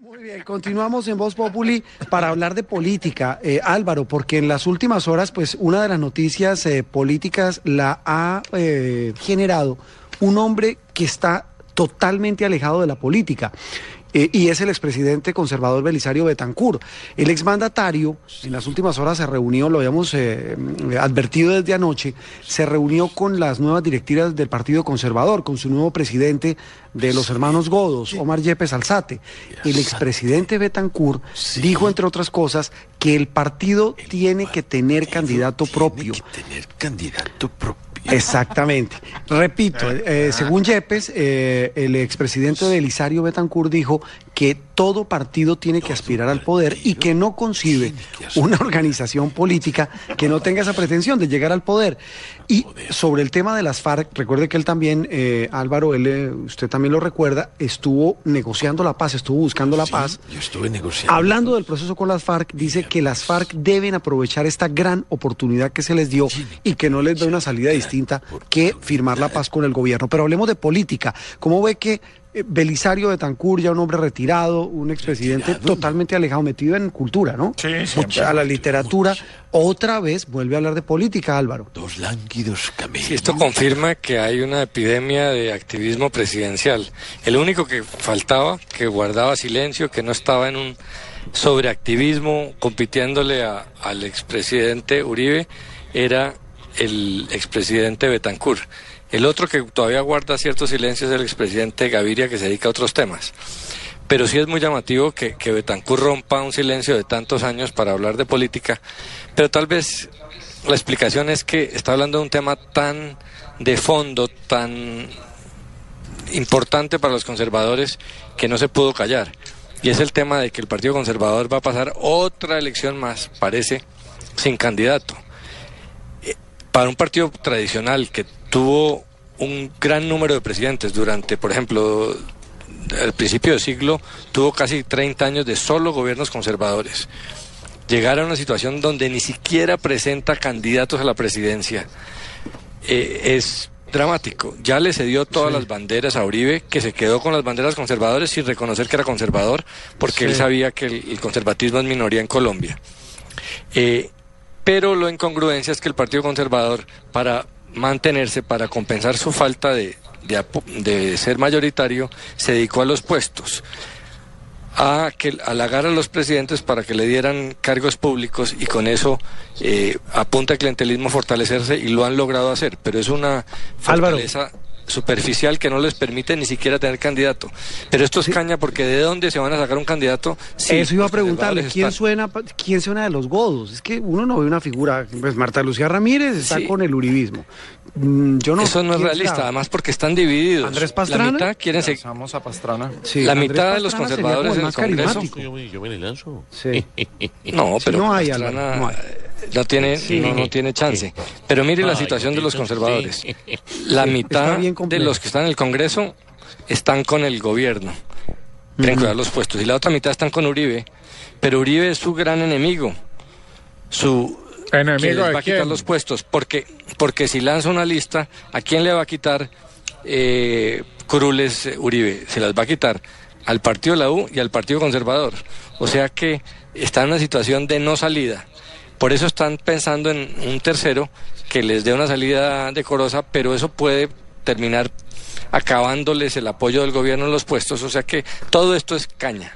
Muy bien, continuamos en Voz Populi para hablar de política, eh, Álvaro, porque en las últimas horas, pues una de las noticias eh, políticas la ha eh, generado un hombre que está totalmente alejado de la política. Eh, y es el expresidente conservador Belisario Betancourt. El exmandatario, en las últimas horas se reunió, lo habíamos eh, advertido desde anoche, se reunió con las nuevas directivas del Partido Conservador, con su nuevo presidente de los hermanos Godos, Omar Yepes Alzate. El expresidente Betancourt dijo, entre otras cosas, que el partido tiene que tener candidato propio. Tiene que tener candidato propio. Exactamente. Repito, eh, según Yepes, eh, el expresidente Belisario Betancourt dijo que todo partido tiene que aspirar al poder y que no concibe una organización política que no tenga esa pretensión de llegar al poder. Y sobre el tema de las FARC, recuerde que él también, eh, Álvaro, él, eh, usted también lo recuerda, estuvo negociando la paz, estuvo buscando la Sí, paz. Yo estuve negociando. Hablando del proceso con las FARC, dice que las FARC deben aprovechar esta gran oportunidad que se les dio y que no les da una salida distinta que firmar la paz con el gobierno. Pero hablemos de política. ¿Cómo ve que Belisario Betancourt, ya un hombre retirado, un expresidente Retirado. totalmente alejado, metido en cultura, ¿no? Sí, siempre. A la literatura, otra vez vuelve a hablar de política, Álvaro. Dos lánguidos camellos. Sí, esto confirma que hay una epidemia de activismo presidencial. El único que faltaba, que guardaba silencio, que no estaba en un sobreactivismo compitiéndole a- al expresidente Uribe, era el expresidente Betancourt. El otro que todavía guarda cierto silencio es el expresidente Gaviria, que se dedica a otros temas. Pero sí es muy llamativo que, que Betancourt rompa un silencio de tantos años para hablar de política, pero tal vez la explicación es que está hablando de un tema tan de fondo, tan importante para los conservadores que no se pudo callar. Y es el tema de que el Partido Conservador va a pasar otra elección más, parece, sin candidato. Para un partido tradicional que tuvo un gran número de presidentes durante, por ejemplo, al principio del siglo, tuvo casi 30 años de solo gobiernos conservadores. Llegar a una situación donde ni siquiera presenta candidatos a la presidencia eh, es dramático. Ya le cedió todas las banderas a Uribe, que se quedó con las banderas conservadoras sin reconocer que era conservador, porque él sabía que el, el conservatismo es minoría en Colombia. Eh, pero lo incongruencia es que el Partido Conservador, para mantenerse, para compensar su falta de, de ser mayoritario, se dedicó a los puestos a que halagar a los presidentes para que le dieran cargos públicos y con eso eh, apunta el clientelismo a fortalecerse y lo han logrado hacer, pero es una Álvaro. Superficial que no les permite ni siquiera tener candidato. Pero esto es caña porque ¿de dónde se van a sacar un candidato? si Eso iba a los preguntarle, ¿quién están- suena, ¿quién suena de los godos? Es que uno no ve una figura, pues Marta Lucía Ramírez está Sí. con el uribismo. Mm, Yo no, Eso no es ¿quién realista, además porque están divididos. ¿Andrés Pastrana? La mitad quieren seguir. A Pastrana. Sí, la Andrés mitad de los conservadores en el Congreso-. Yo me, yo me le lanzo. Sí. No, Sí, pero no hay, Pastrana, no hay. No tiene, Sí. no, no tiene chance. Pero mire la situación de los conservadores. sí. La mitad de los que están en el Congreso están con el gobierno. Quieren cuidar los puestos. Y la otra mitad están con Uribe. Pero Uribe es su gran enemigo. Su ¿Enemigo les va a quitar los puestos. Porque, porque si lanza una lista, ¿a quién le va a quitar eh, Curules eh, Uribe? Se las va a quitar al Partido de la U y al Partido Conservador. O sea que está en una situación de no salida. Por eso están pensando en un tercero que les dé una salida decorosa, pero eso puede terminar acabándoles el apoyo del gobierno en los puestos. O sea que todo esto es caña.